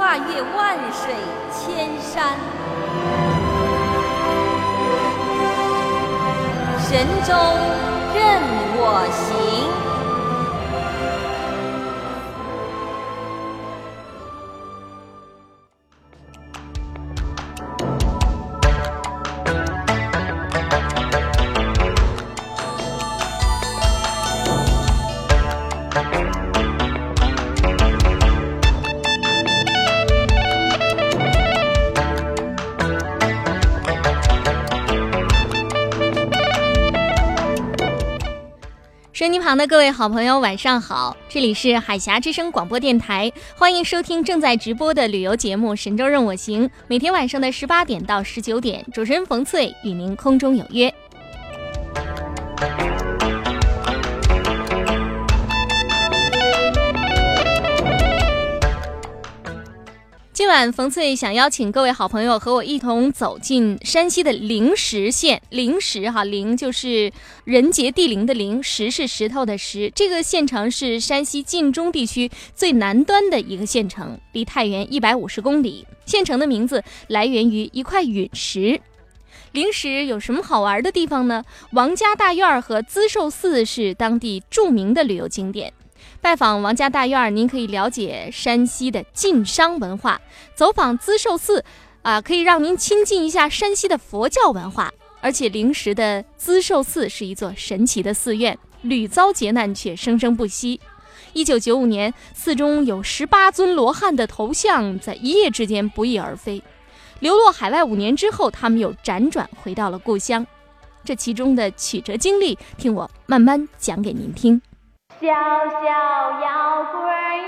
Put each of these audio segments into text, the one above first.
跨越万水千山，神州任我行。收音旁的各位好朋友，晚上好！这里是海峡之声广播电台，欢迎收听正在直播的旅游节目《神州任我行》。每天晚上的十八点到十九点，主持人冯翠与您空中有约。晚冯翠想邀请各位好朋友和我一同走进山西的灵石县。灵石哈，灵就是人杰地灵的灵，石是石头的石。这个县城是山西晋中地区最南端的一个县城，离太原一百五十公里。县城的名字来源于一块陨石。灵石有什么好玩的地方呢？王家大院和资寿寺是当地著名的旅游景点。拜访王家大院，您可以了解山西的晋商文化；走访资寿寺，啊，可以让您亲近一下山西的佛教文化。而且灵石的资寿寺是一座神奇的寺院，屡遭劫难却生生不息。一九九五年，寺中有十八尊罗汉的头像在一夜之间不翼而飞，流落海外五年之后，他们又辗转回到了故乡。这其中的曲折经历，听我慢慢讲给您听。小小摇滚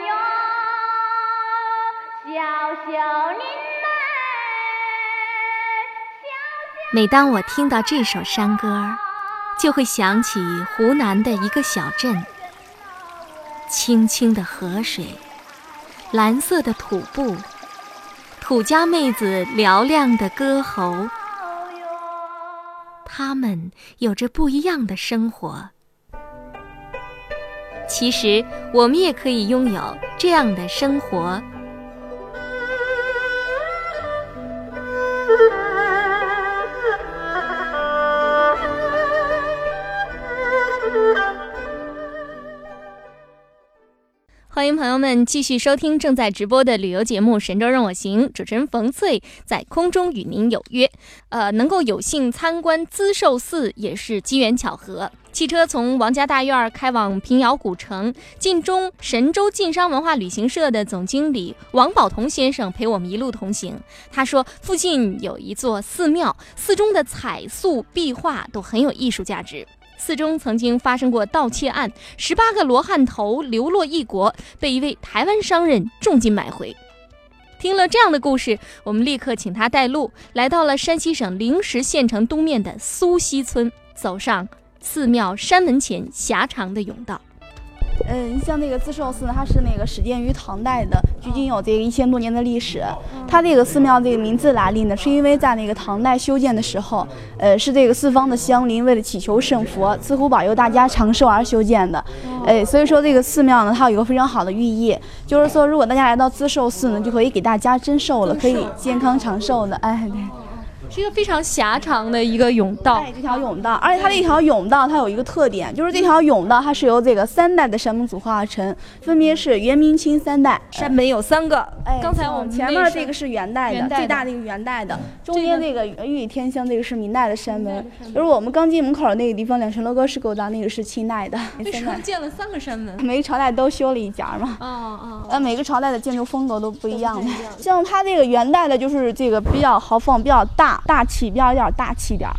哟，小小林妹。每当我听到这首山歌，就会想起湖南的一个小镇。清清的河水，蓝色的土布，土家妹子嘹亮的歌喉，她们有着不一样的生活。其实，我们也可以拥有这样的生活。欢迎朋友们继续收听正在直播的旅游节目《神州任我行》，主持人冯翠在空中与您有约。呃，能够有幸参观资寿寺也是机缘巧合。汽车从王家大院开往平遥古城，晋中神州晋商文化旅行社的总经理王宝同先生陪我们一路同行。他说，附近有一座寺庙，寺中的彩塑壁画都很有艺术价值。寺中曾经发生过盗窃案，十八个罗汉头流落异国，被一位台湾商人重金买回。听了这样的故事，我们立刻请他带路，来到了山西省灵石县城东面的苏溪村，走上寺庙山门前狭长的甬道。嗯，像那个自寿寺，它是那个始建于唐代的，距今有这个一千多年的历史。它这个寺庙这个名字来历呢？是因为在那个唐代修建的时候，呃，是这个四方的乡邻为了祈求圣佛慈湖保佑大家长寿而修建的。哎，所以说这个寺庙呢，它有一个非常好的寓意，就是说如果大家来到自寿寺呢，就可以给大家增寿了，可以健康长寿的。哎，对。是一个非常狭长的一个甬道对，。这条甬道，而且它这条甬道它有一个特点，就是这条甬道它是由这个三代的山门组合而成，分别是元、明、清三代。山门有三个，哎，刚才我们前面这个是元代的，代的最大的一个元代的，中间那个玉宇天香这个是明代的山门，就是我们刚进门口的那个地方，两层楼阁式构造，那个是清代的。为什么建了三个山门？每个朝代都修了一家嘛。哦哦，呃，每个朝代的建筑风格都不一样的。像它这个元代的，就是这个比较豪放、比较大大气，比较有点大气点儿。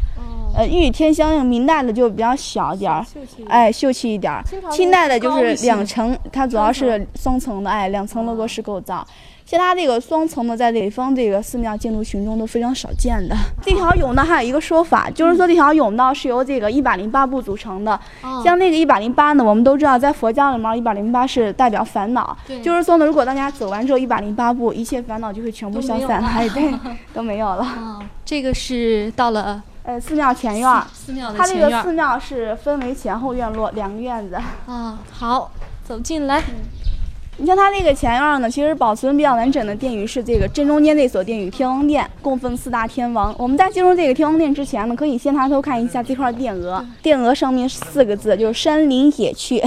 呃，玉宇天香那个明代的就比较小点儿，哎，秀气一点儿。清代的就是两层，它主要是双层的，哎，两层楼阁式构造。像它这个双层的，在北方这个寺庙建筑群中都非常少见的。这条甬道还有一个说法，就是说这条甬道是由这个一百零八步组成的。像那个一百零八呢，我们都知道，在佛教里面，一百零八是代表烦恼，就是说呢，如果大家走完之后一百零八步，一切烦恼就会全部消散，哎，对，都没有了。哦，这个是到了呃，寺庙前院儿，寺庙的它这个前院寺庙是分为前后院落两个院子。啊。好，走进来。你像它这个前院儿呢，其实保存比较完整的殿宇是这个正中间那所殿宇天王殿，供奉四大天王。我们在进入这个天王殿之前呢，可以先抬头看一下这块殿额，殿额上面四个字就是“山林野趣”，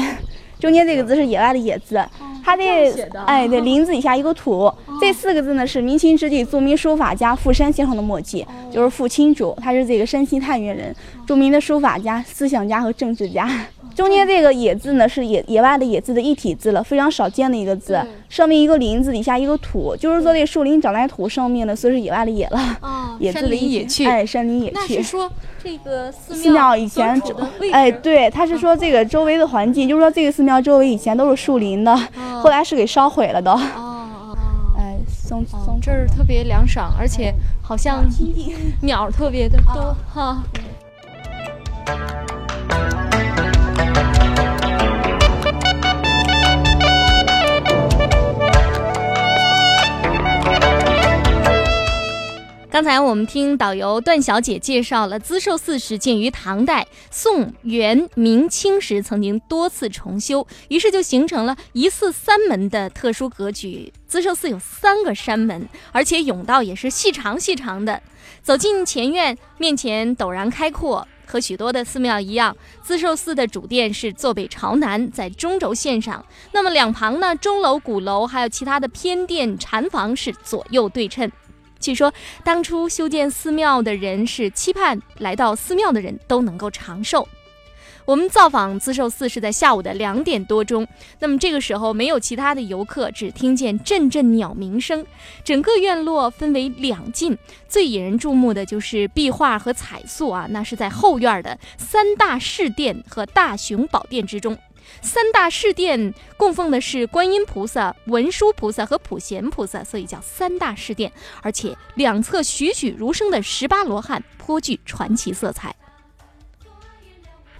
中间这个字是野外的野字。它的哎对，林字以下一个土，这四个字呢是明清之际著名书法家傅山先生的墨迹，就是傅青主，他是这个山西太原人，著名的书法家、思想家和政治家。中间这个野字呢是野野外的野字的一体字了，非常少见的一个字，上面一个林字，底下一个土，就是说这树林长在土上面的，所以是野外的野了。哦 野字的一体山林野趣。哎，山林野趣。那是说这个寺寺庙以前哎，对，他是说这个周围的环境，就是说这个寺庙周围以前都是树林的，后来是给烧毁了的。哦哦哎，松哦松，这儿特别凉爽，而且好像鸟儿特别的多哈。刚才我们听导游段小姐介绍了资寿寺是建于唐代，宋、元、明清时曾经多次重修，于是就形成了一寺三门的特殊格局。资寿寺有三个山门，而且甬道也是细长细长的。走进前院，面前陡然开阔。和许多的寺庙一样，资寿寺的主殿是坐北朝南，在中轴线上。那么两旁呢，钟楼、鼓楼还有其他的偏殿、禅房是左右对称。据说当初修建寺庙的人是期盼来到寺庙的人都能够长寿。我们造访资寿寺是在下午的两点多钟，那么这个时候没有其他的游客，只听见阵阵鸟鸣声。整个院落分为两进，最引人注目的就是壁画和彩塑啊，那是在后院的三大侍殿和大雄宝殿之中。三大试殿供奉的是观音菩萨、文殊菩萨和普贤菩萨，所以叫三大试殿。而且两侧栩栩如生的十八罗汉颇具传奇色彩。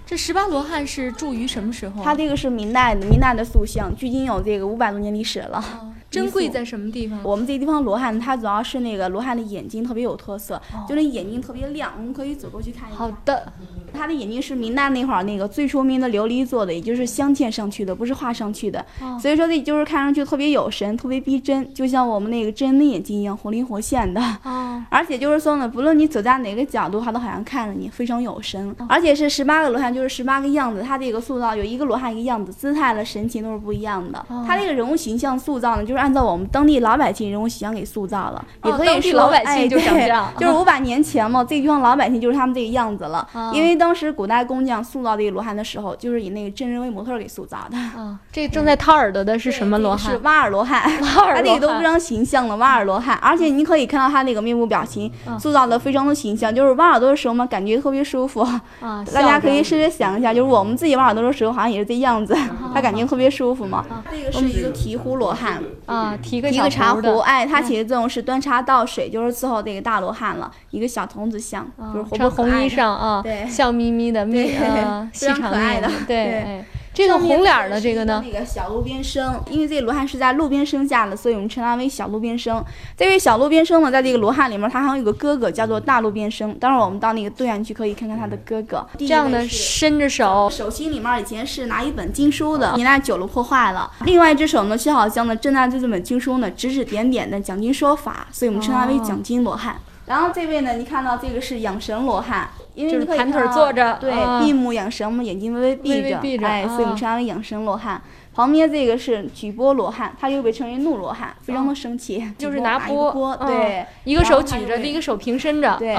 这十八罗汉是住于什么时候啊？它这个是明代的，明代的塑像，距今有这个五百多年历史了。珍贵在什么地方？我们这个地方罗汉，它主要是那个罗汉的眼睛特别有特色，哦就那眼睛特别亮，我们可以走过去看一下。好的，它的眼睛是明代那会儿那个最出名的琉璃做的，也就是镶嵌上去的，不是画上去的。哦所以说这就是看上去特别有神，特别逼真，就像我们那个真人的眼睛一样，活灵活现的。哦，而且就是说呢，不论你走在哪个角度，它都好像看着你，非常有神。而且是十八个罗汉，就是十八个样子，它这个塑造有一个罗汉一个样子，姿态的神情都是不一样的。它这个人物形象塑造呢，就是按照我们当地老百姓人物形象给塑造了，也可以说当地老百姓哎对 就是五百年前嘛，这地方老百姓就是他们这个样子了。因为当时古代工匠塑造这个罗汉的时候，就是以那个真人为模特儿给塑造的。啊，这正在掏耳朵的是什么罗汉？是挖耳罗汉，瓦尔罗汉。他这个都非常形象的挖耳罗汉，而且你可以看到他那个面部表情嗯。塑造的非常的形象，就是挖耳朵的时候嘛，感觉特别舒服。啊，大家可以试着想一下，就是我们自己挖耳朵的时候，好像也是这样子，嗯。他感觉特别舒服嘛。这个是一个提壶罗汉，着啊，提个茶壶，哎，它起的作用是端茶倒水，就是伺候这个大罗汉了。一个小童子像，就是活穿红衣泼可爱的裳啊，对笑眯眯的，眯对啊，细 非常长可爱的对，这个红脸儿的这个呢，那个小路边生，因为这个罗汉是在路边生下的，所以我们称他为小路边生。这位小路边生呢，在这个罗汉里面，他还有一个哥哥叫做大路边生。待会儿我们到那个对岸去，可以看看他的哥哥。这样的伸着手，手心里面以前是拿一本经书的，你那久了破坏了。另外一只手呢，却好像呢正在对这本经书呢指指点点的讲经说法，所以我们称他为讲经罗汉。然后这位呢，你看到这个是养神罗汉，因为就是你可以盘腿坐着对，啊闭目养神嘛，眼睛微微闭着，哎，所以我啊们称它为养神罗汉。旁边这个是举波罗汉，他又被称为怒罗汉，非常的生气，哦就是拿一拿钵个钵，嗯。对，一个手举着，另一个手平伸着，对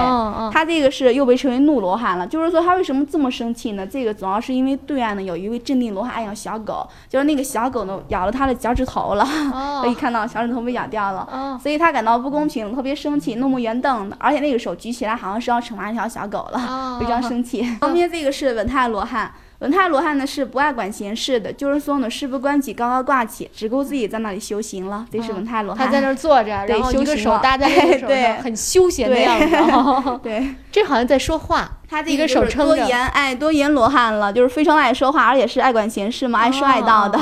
他这个是又被称为怒罗汉了，就是说他为什么这么生气呢？这个主要是因为对岸呢有一位镇定罗汉爱养小狗，就是那个小狗呢咬了他的脚趾头了，哦。可以看到小指头被咬掉了。哦。所以他感到不公平，特别生气，怒目圆瞪的，而且那个手举起来好像是要惩罚那条小狗了，哦。非常生气。旁边这个是稳泰罗汉，稳泰罗汉呢是不爱管闲事的，就是说呢事不关己高高挂起，只顾自己在那里修行了，这是文泰罗汉。他在那儿坐着，对然后一个手搭在另一个手 对上，很休闲的样子哦。对。这好像在说话，他这个手撑着，多言，哎，多言罗汉了，就是非常爱说话，而且是爱管闲事嘛，爱说爱道的。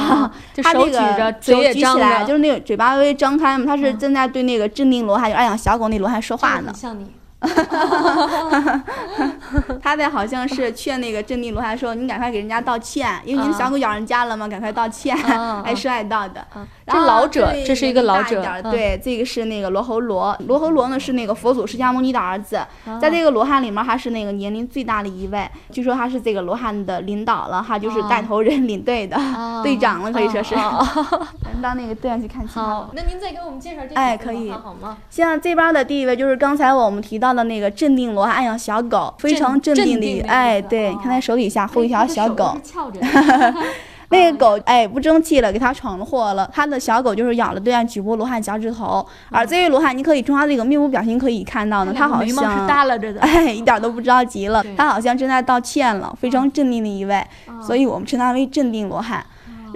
他这个，嘴也张举起来，着，就是那个嘴巴微微张开嘛，他是嗯正在对那个镇定罗汉，就爱养小狗那罗汉说话呢。像你。他在好像是劝那个镇定罗汉说：“你赶快给人家道歉，因为你的小狗咬人家了嘛，赶快道歉。啊爱说爱道的。这老者这是一个老者对，这个是那个罗侯罗。罗侯罗呢是那个佛祖释迦牟尼的儿子，在这个罗汉里面，他是那个年龄最大的一位。据说他是这个罗汉的领导了，他就是带头人、领队的、哦 队长了，可以说是。哦哦咱到那个队上去看情况好。，那您再给我们介绍这好吗？像这边的第一位就是刚才我们提到的那个镇定罗汉小狗，非常镇定的，哎，对，哦你看他手底下护一条小狗，那个狗哎不争气了，给他闯了祸了。他的小狗就是咬了对岸举波罗汉脚趾头，而这位罗汉，你可以从他这个面部表情可以看到呢，他好像耷拉着的，哎一点都不着急了，他好像正在道歉了，非常镇定的一位，所以我们称他为镇定罗汉。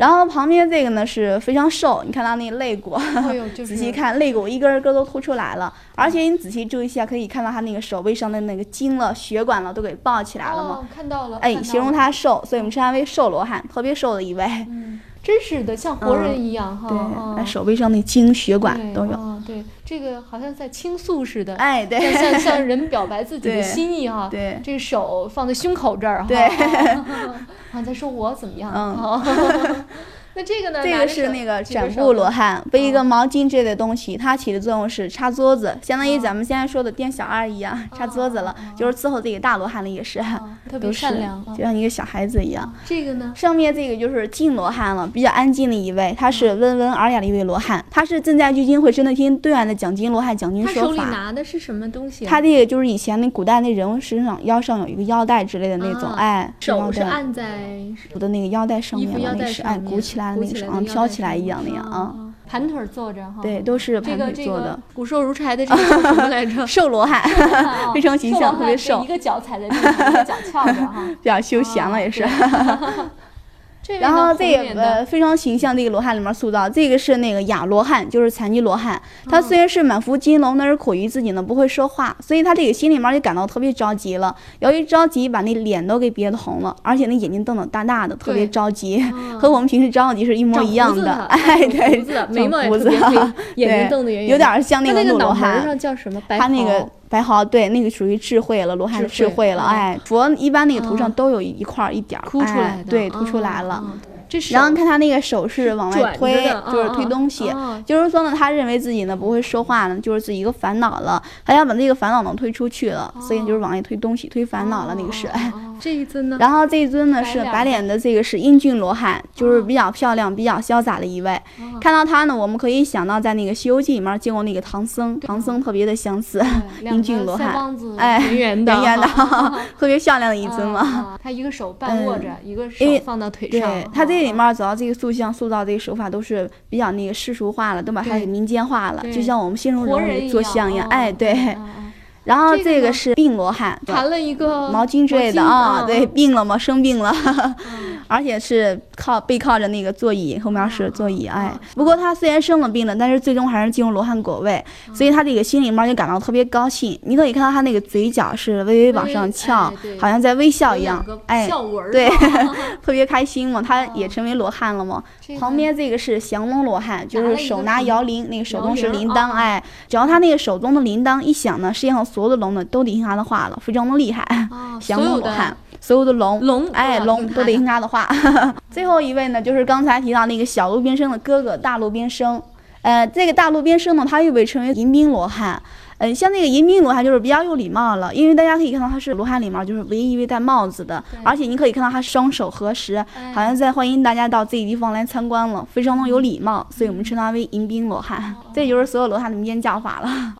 然后旁边这个呢是非常瘦，你看他那个肋骨，哎呦，就是仔细看肋骨一根一根都凸出来了，而且你仔细注意一下，可以看到他那个手背上的那个筋了、血管了都给抱起来了嘛。哦，看到了，哎，形容了，他瘦，所以我们称他为瘦罗汉，特别瘦的一位。嗯，真是的，像活人一样哈，手背上那筋血管都有。哦对，这个好像在倾诉似的，哎，对，像像像人表白自己的心意哈，对这个手放在胸口这儿哈，对 啊，在说我怎么样，嗯哦那这个呢？这个是那个举着手展布罗汉，背一个嗯毛巾之类的东西，它起的作用是擦桌子，相当于咱们现在说的店小二一样，擦桌子了，就是伺候这个大罗汉了也是，啊特别都是善良啊就像一个小孩子一样。这个呢？上面这个就是静罗汉了，比较安静的一位，他是温文尔雅的一位罗汉，他是正在聚精会神的听对岸的讲经罗汉讲经他手里说法。拿的是什么东西啊？他这个就是以前那古代那人物身上腰上有一个腰带之类的那种，啊哎，手是按在我的那个腰带上面嘛，那是哎鼓起来的那个手，鼓起来的像飘起来一样那样啊。啊，盘腿坐着哈。对，都是盘这个这个腿坐的。骨瘦如柴的这个叫什么来着？瘦罗汉，啊 非常形象，特别瘦一，个脚踩在地上，一个脚翘着哈。比较休闲了也是。这然后这个呃非常形象，这个罗汉里面塑造，这个是那个哑罗汉，就是残疾罗汉。嗯他虽然是满腹金龙，但是苦于自己呢不会说话，所以他这个心里面就感到特别着急了。由于着急，把那脸都给憋得红了，而且那眼睛瞪得大大的，特别着急，啊和我们平时着急是一模一样的。哎，对眉毛也胡子 眼睛对瞪得圆圆的，有点像那个怒罗那个脑门儿汉。上叫什么？白他那个毫白毫，对，那个属于智慧了，罗汉的智慧了。嗯哎，佛一般那个头上嗯都有一块儿一点儿凸出来的，哎对，凸出来了。然后看他那个手势往外推，就是推东西。哦就是说呢，他认为自己呢不会说话呢，就是自己一个烦恼了，他要把那个烦恼呢推出去了，所以就是往外推东西、推烦恼了那个是。这一尊呢？然后这一尊呢是白脸的，这个是英俊罗汉，就是比较漂亮、比较潇洒的一位。哦看到他呢，我们可以想到在那个《西游记》里面见过那个唐僧，唐僧特别的相似，英俊罗汉哎圆圆的，圆圆的啊，特别漂亮的一尊嘛。啊他一个手半握着，一个手放到腿对上。他这里啊面主要这个塑像塑造这个手法都是比较那个世俗化了，都把它给民间化了，就像我们现实中人做像一样。哎，对。然后这个是病罗汉，缠了一个毛巾之类的啊，嗯对，病了嘛，生病了，嗯而且是靠背靠着那个座椅，后面是座椅。哎嗯，不过他虽然生了病了，但是最终还是进入罗汉果位，嗯所以他这个心里面就感到特别高兴。你可以看到他那个嘴角是微微往上翘好像在微笑一样哎，对啊 特别开心嘛，他也成为罗汉了嘛。旁边这个是降龙罗汉，就是手拿摇铃，那个手中是铃铃铛，啊哎，只要他那个手中的铃铛一响呢，世界上所有的龙呢都得听他的话了，非常的厉害。啊降龙罗汉，所有的龙，龙哎，龙都得听他的话。最后一位呢，就是刚才提到那个小路边生的哥哥大路边生。呃，这个大路边生呢，他又被称为迎宾罗汉。嗯，像那个迎宾罗汉就是比较有礼貌了，因为大家可以看到他是罗汉里面就是唯一一位戴帽子的，而且你可以看到他双手合十，好像在欢迎大家到自己地方来参观了，非常的有礼貌，所以我们称他为迎宾罗汉。这就是所有罗汉的民间叫法了。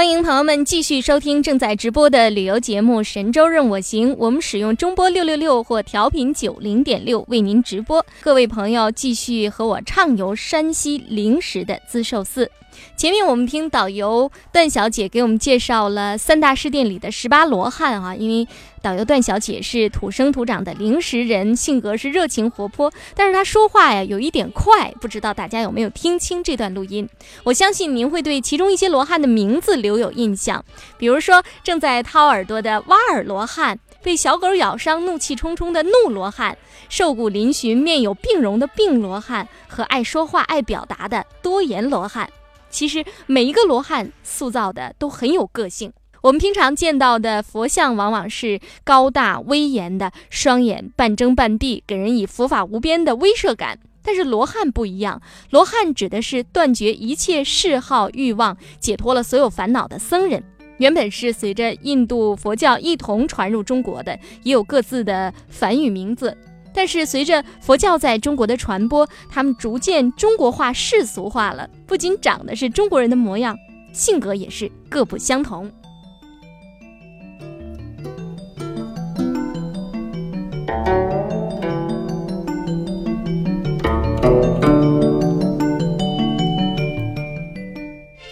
欢迎朋友们继续收听正在直播的旅游节目《神州任我行》，我们使用中波六六六或调频九零点六为您直播。各位朋友，继续和我畅游山西灵石的资寿寺。前面我们听导游段小姐给我们介绍了三大事殿里的十八罗汉啊，因为导游段小姐是土生土长的灵石人，性格是热情活泼，但是她说话呀有一点快，不知道大家有没有听清这段录音？我相信您会对其中一些罗汉的名字留有印象，比如说正在掏耳朵的挖耳罗汉，被小狗咬伤怒气冲冲的怒罗汉，瘦骨嶙峋、面有病容的病罗汉，和爱说话、爱表达的多言罗汉。其实每一个罗汉塑造的都很有个性。我们平常见到的佛像往往是高大威严的，双眼半睁半闭，给人以佛法无边的威慑感。但是罗汉不一样，罗汉指的是断绝一切嗜好欲望、解脱了所有烦恼的僧人。原本是随着印度佛教一同传入中国的，也有各自的梵语名字。但是随着佛教在中国的传播，他们逐渐中国化、世俗化了。不仅长的是中国人的模样，性格也是各不相同。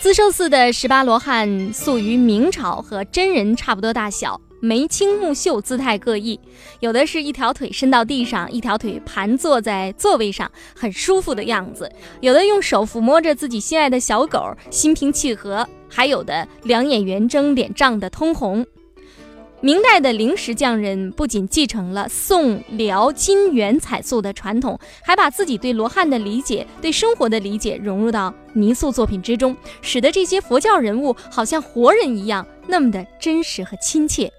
资寿寺的十八罗汉塑于明朝，和真人差不多大小。眉清目秀，姿态各异，有的是一条腿伸到地上，一条腿盘坐在座位上，很舒服的样子；有的用手抚摸着自己心爱的小狗，心平气和；还有的两眼圆睁，脸涨得通红。明代的灵石匠人不仅继承了宋、辽、金、元彩塑的传统，还把自己对罗汉的理解、对生活的理解融入到泥塑作品之中，使得这些佛教人物好像活人一样，那么的真实和亲切。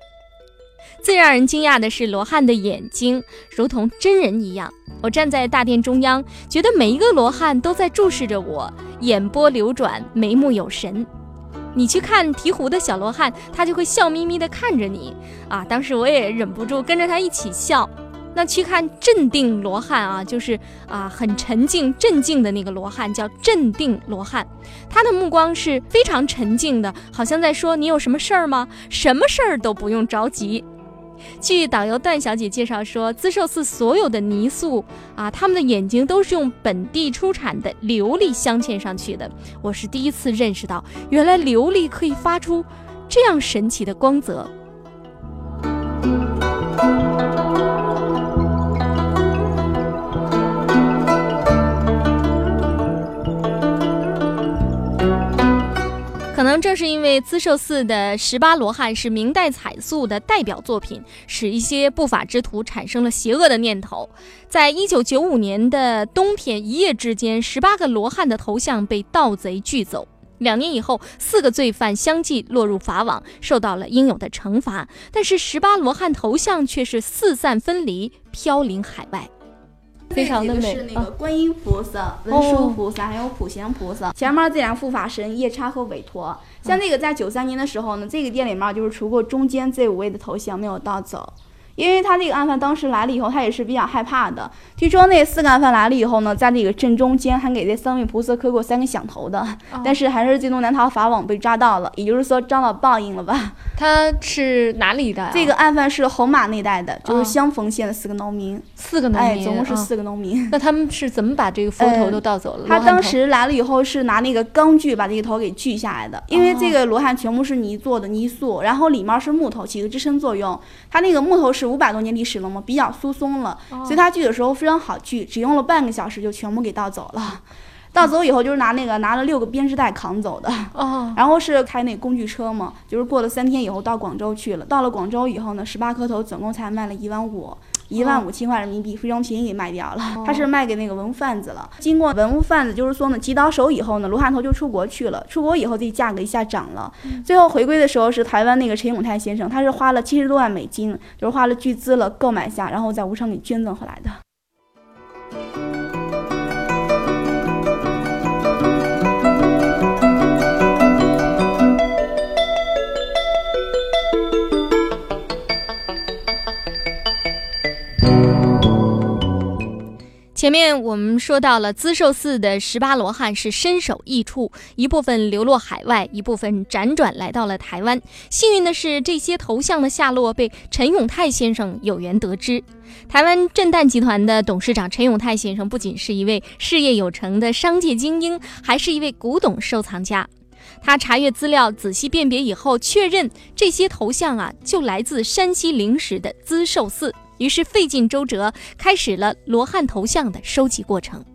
最让人惊讶的是，罗汉的眼睛如同真人一样。我站在大殿中央，觉得每一个罗汉都在注视着我，眼波流转，眉目有神。你去看提壶的小罗汉，他就会笑眯眯地看着你啊！当时我也忍不住跟着他一起笑。那去看镇定罗汉啊，就是啊很沉静、镇静的那个罗汉，叫镇定罗汉。他的目光是非常沉静的，好像在说：“你有什么事儿吗？什么事儿都不用着急。”据导游段小姐介绍说，资寿寺所有的泥塑啊，他们的眼睛都是用本地出产的琉璃镶嵌上去的。我是第一次认识到，原来琉璃可以发出这样神奇的光泽。可能正是因为资寿寺的十八罗汉是明代彩塑的代表作品，使一些不法之徒产生了邪恶的念头。在一九九五年的冬天，一夜之间，十八个罗汉的头像被盗贼锯走。两年以后，四个罪犯相继落入法网，受到了应有的惩罚。但是，十八罗汉头像却是四散分离，飘零海外。非常的美是那个观音菩萨、文殊菩萨还有普贤菩萨。前面这两护法神夜叉和韦陀，像这个在九三年的时候呢，这个店里面就是除过中间这五位的头像没有盗走，因为他这个案犯当时来了以后，他也是比较害怕的。据说那四个案犯来了以后呢，在那个正中间还给这三位菩萨磕过三个响头的，但是还是最终难逃法网被抓到了，也就是说遭到报应了吧？他是哪里的、啊？这个案犯是红马那带的，就是哦襄汾县的四个农民，四个农民，哎，总共是啊四个农民。那他们是怎么把这个佛头呃都盗走了？他当时来了以后是拿那个钢锯把这个头给锯下来的，因为这个罗汉全部是泥做的泥塑，然后里面是木头，起个支撑作用。它那个木头是五百多年历史了嘛，比较疏松了，所以它锯的时候非常好锯，只用了半个小时就全部给盗走了。盗走以后就是拿那个拿了六个编织袋扛走的，哦，然后是开那工具车嘛，就是过了三天以后到广州去了。到了广州以后呢，十八颗头总共才卖了一万五，一万五千块人民币，非常便宜给卖掉了。他是卖给那个文物贩子了。经过文物贩子就是说呢，急到手以后呢，罗汉头就出国去了。出国以后，这价格一下涨了。最后回归的时候是台湾那个陈永泰先生，他是花了七十多万美金，就是花了巨资了购买下，然后在无偿给捐赠回来的。前面我们说到了资寿寺的十八罗汉是身首异处，一部分流落海外，一部分辗转来到了台湾。幸运的是，这些头像的下落被陈永泰先生有缘得知。台湾震旦集团的董事长陈永泰先生不仅是一位事业有成的商界精英，还是一位古董收藏家。他查阅资料，仔细辨别以后，确认这些头像啊，就来自山西灵石的资寿寺。于是费尽周折，开始了罗汉头像的收集过程。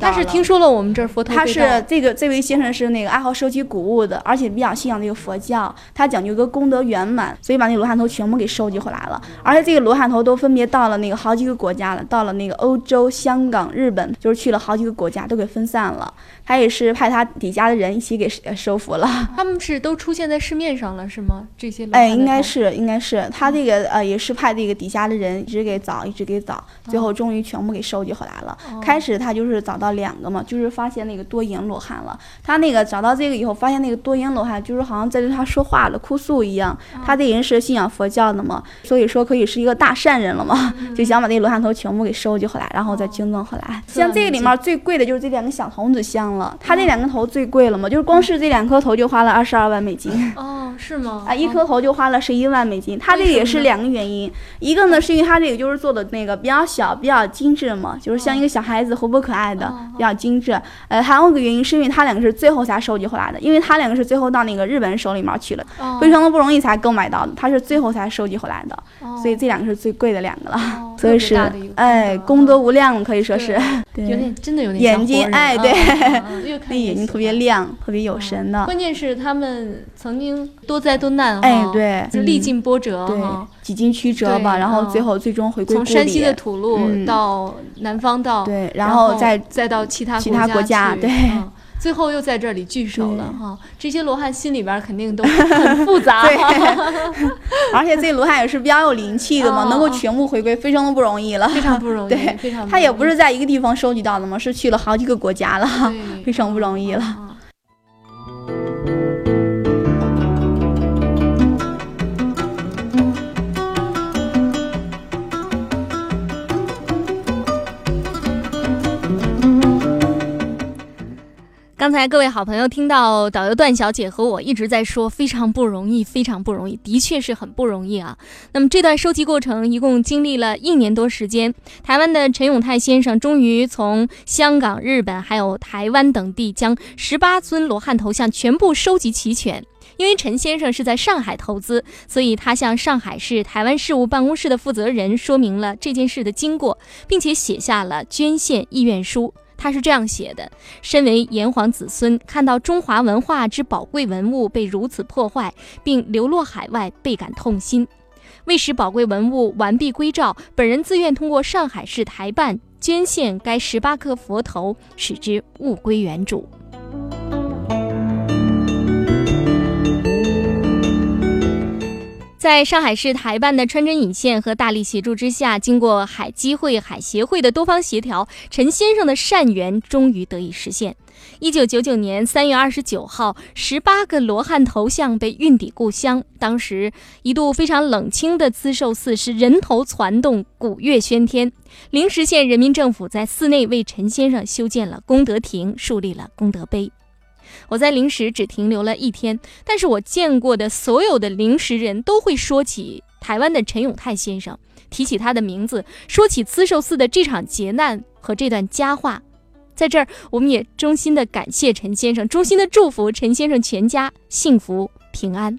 他是听说了我们这儿他是这个这位先生是那个爱好收集古物的，而且比较信仰这个佛教，他讲究一个功德圆满，所以把那个罗汉头全部给收集回来了。而且这个罗汉头都分别到了那个好几个国家了，到了那个欧洲、香港、日本，就是去了好几个国家，都给分散了。他也是派他底下的人一起给呃收服了。他们是都出现在市面上了，是吗？这些罗哎，应该是，应该是他这个呃，也是派这个底下的人一直给找，一直给找，最后终于全部给收集回来了。开始他就是找到两个嘛，就是发现那个多言罗汉了。他那个找到这个以后，发现那个多言罗汉就是好像在对他说话了，哭诉一样。他这人是信仰佛教的嘛，所以说可以是一个大善人了嘛，就想把那个罗汉头全部给收集回来，然后再捐赠回来。像这个里面最贵的就是这两个小童子像了，他这两个头最贵了嘛，就是光是这两颗头就花了二十二万美金。哦，是吗？啊，一颗头就花了十一万美金。它这个也是两个原因，一个呢是因为它这个就是做的那个比较小、比较精致嘛，就是像一个小孩子活泼可爱的，比较精致。呃，还有一个原因是因为它两个是最后才收集回来的，因为它两个是最后到那个日本人手里面去了，哦非常的不容易才购买到的，它是最后才收集回来的，哦所以这两个是最贵的两个了。哦所以是哎，功德无量，可以说是。对有点真的有点眼睛哎对 那眼睛特别亮，特别有神的。关键是他们曾经多灾多难哈，哎对。就历嗯尽波折对哈，，几经曲折吧，然后最嗯后最终回归。从山西的土路嗯。到南方到对，然然后再再到其他其他国家去对。嗯。最后又在这里聚首了对。哈。这些罗汉心里边肯定都很复杂。对，而且这罗汉也是比较有灵气的嘛，哦能够全部回归，非常的不容易了。非常不容易，对非常他也不是在一个地方收集到的嘛，是去了好几个国家了，对。非常不容易了。嗯刚才各位好朋友听到导游段小姐和我一直在说非常不容易，非常不容易，的确是很不容易啊。那么这段收集过程一共经历了一年多时间，台湾的陈永泰先生终于从香港、日本还有台湾等地将十八尊罗汉头像 全部收集齐全。因为陈先生是在上海投资，所以他向上海市台湾事务办公室的负责人说明了这件事的经过，并且写下了捐献意愿书。他是这样写的：身为炎黄子孙，看到中华文化之宝贵文物被如此破坏，并流落海外，倍感痛心。为使宝贵文物完璧归赵，本人自愿通过上海市台办捐献该十八颗佛头，使之物归原主。在上海市台办的穿针引线和大力协助之下，经过海基会、海协会的多方协调，陈先生的善缘终于得以实现。一九九九年三月二十九号，十八个罗汉头像被运抵故乡。当时一度非常冷清的资寿寺是人头攒动，鼓乐喧天。灵石县人民政府在寺内为陈先生修建了功德亭，树立了功德碑。我在灵石只停留了一天，但是我见过的所有的灵石人都会说起台湾的陈永泰先生，提起他的名字，说起资寿寺的这场劫难和这段佳话。在这儿，我们也衷心的感谢陈先生，衷心的祝福陈先生全家幸福平安。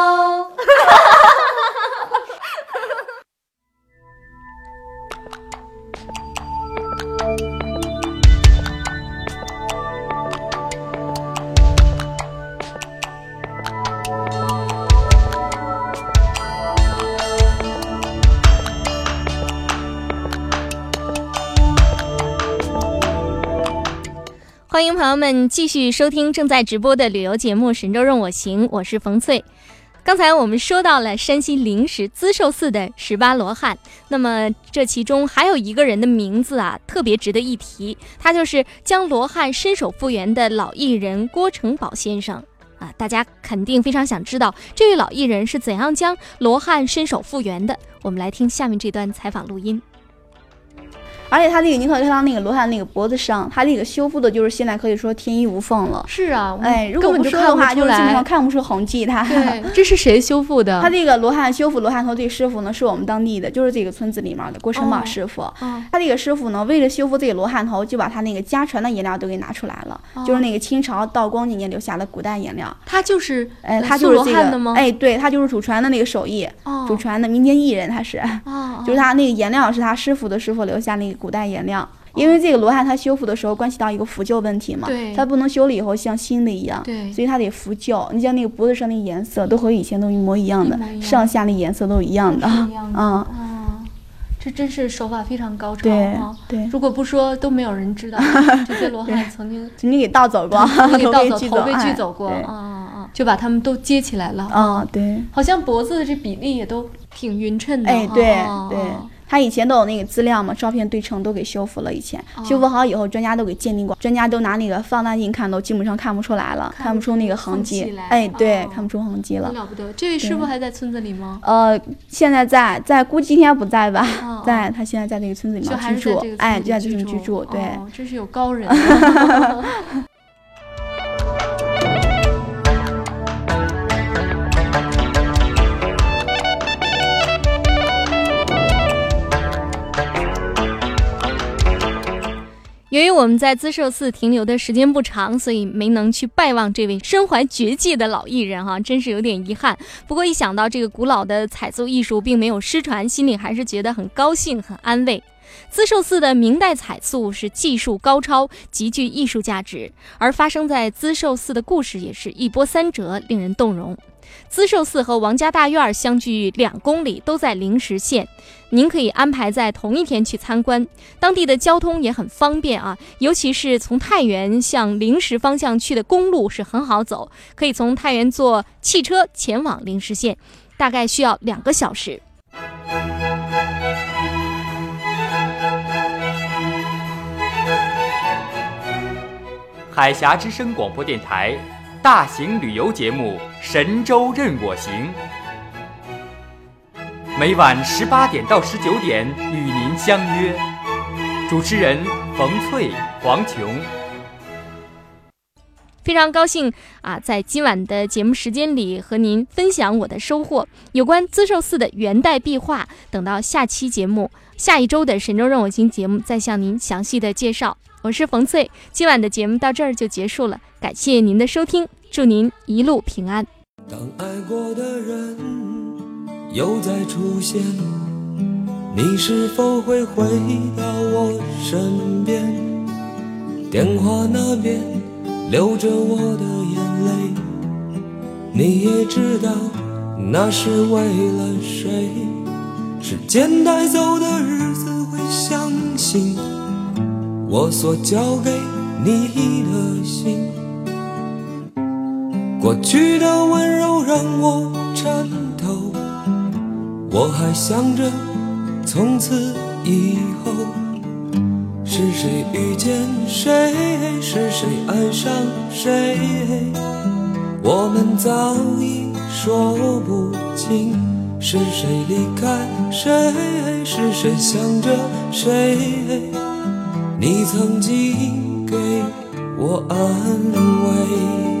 朋友们继续收听正在直播的旅游节目《神州任我行》，我是冯翠。刚才我们说到了山西灵石资寿寺的十八罗汉，那么这其中还有一个人的名字啊，特别值得一提，他就是将罗汉伸手复原的老艺人郭成宝先生啊。大家肯定非常想知道这位老艺人是怎样将罗汉伸手复原的。我们来听下面这段采访录音。而且他那个，你可以看到那个罗汉那个脖子上，他那个修复的，就是现在可以说天衣无缝了。是啊，哎，如果根本就不说的话，看不出就是基本上来。看不出痕迹。他，对，这是谁修复的？他这个罗汉修复罗汉头这师傅呢，是我们当地的，就是这个村子里面的郭成宝哦师傅。哦他这个师傅呢，为了修复这个罗汉头，就把他那个家传的颜料都给拿出来了，就是那个清朝道光年间留下的古代颜料。他就是哎，他就是这个罗汉的吗？，哎，对他就是祖传的那个手艺，哦祖传的民间艺人，他是，哦，就是他那个颜料是他师傅的师傅留下那个古代颜料。因为这个罗汉他修复的时候关系到一个复旧问题嘛对，他不能修了以后像新的一样，所以他得复旧。你像那个脖子上那个颜色都和以前都一模一样的上下那颜色都一样的，都是一样的嗯，哦，这真是手法非常高超对啊！对，如果不说，都没有人知道 这些罗汉曾经曾经给盗走过，给盗走、被头被哎锯走过，啊啊啊！就把他们都接起来了。嗯，对，好像脖子的这比例也都挺匀称的。哎，对啊对啊，他以前都有那个资料嘛，照片对称都给修复了。以前哦修复好以后，专家都给鉴定过，专家都拿那个放大镜看，都基本上看不出来了，看不出那个痕迹。哎，对哦，看不出痕迹了。了不得。这位师傅还在村子里吗？呃，现在在在，估计应该不在吧哦？在，他现在在那个村子里面居住哎，村就在这里居住，对。哦，真是有高人由于我们在资寿寺停留的时间不长，所以没能去拜望这位身怀绝技的老艺人哈，真是有点遗憾。不过一想到这个古老的彩塑艺术并没有失传，心里还是觉得很高兴、很安慰。资寿寺的明代彩塑是技术高超，极具艺术价值，而发生在资寿寺的故事也是一波三折，令人动容。资寿寺和王家大院相距两公里，都在灵石县。您可以安排在同一天去参观，当地的交通也很方便啊，尤其是从太原向灵石方向去的公路是很好走，可以从太原坐汽车前往灵石县，大概需要两个小时。海峡之声广播电台大型旅游节目《神州任我行》，每晚十八点到十九点与您相约。主持人冯翠、黄琼。非常高兴啊，在今晚的节目时间里和您分享我的收获，有关资寿寺的元代壁画。等到下期节目，下一周的《神州任我行》节目再向您详细的介绍。我是冯翠，今晚的节目到这儿就结束了，感谢您的收听，祝您一路平安。当爱过的人又再出现，你是否会回到我身边？电话那边流着我的眼泪，你也知道那是为了谁？时间带走的日子会相信。我所交给你的心，过去的温柔让我颤抖，我还想着从此以后是谁遇见谁，是谁爱上谁，我们早已说不清，是谁离开谁，是谁想着谁。你曾经给我安慰，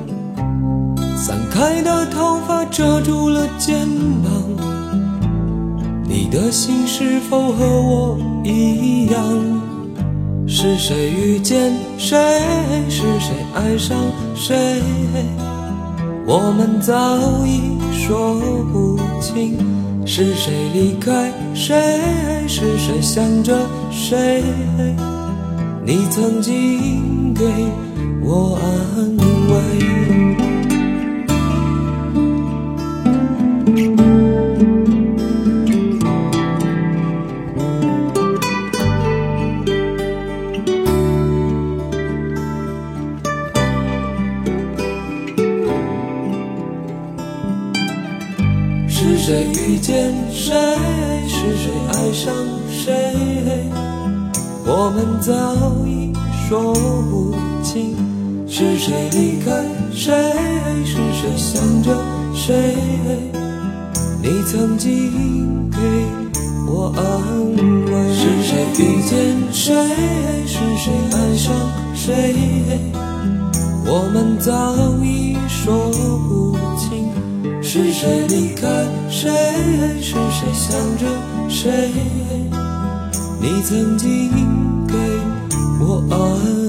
开的头发遮住了肩膀。你的心是否和我一样？是谁遇见谁？是谁爱上谁？我们早已说不清，是谁离开谁，是谁想着谁？你曾经给我安慰。是谁离开谁，是谁想着谁？你曾经给我安慰。是谁遇见谁，是谁爱上谁？我们早已说不清。是谁离开谁？是谁想着谁？你曾经给我爱。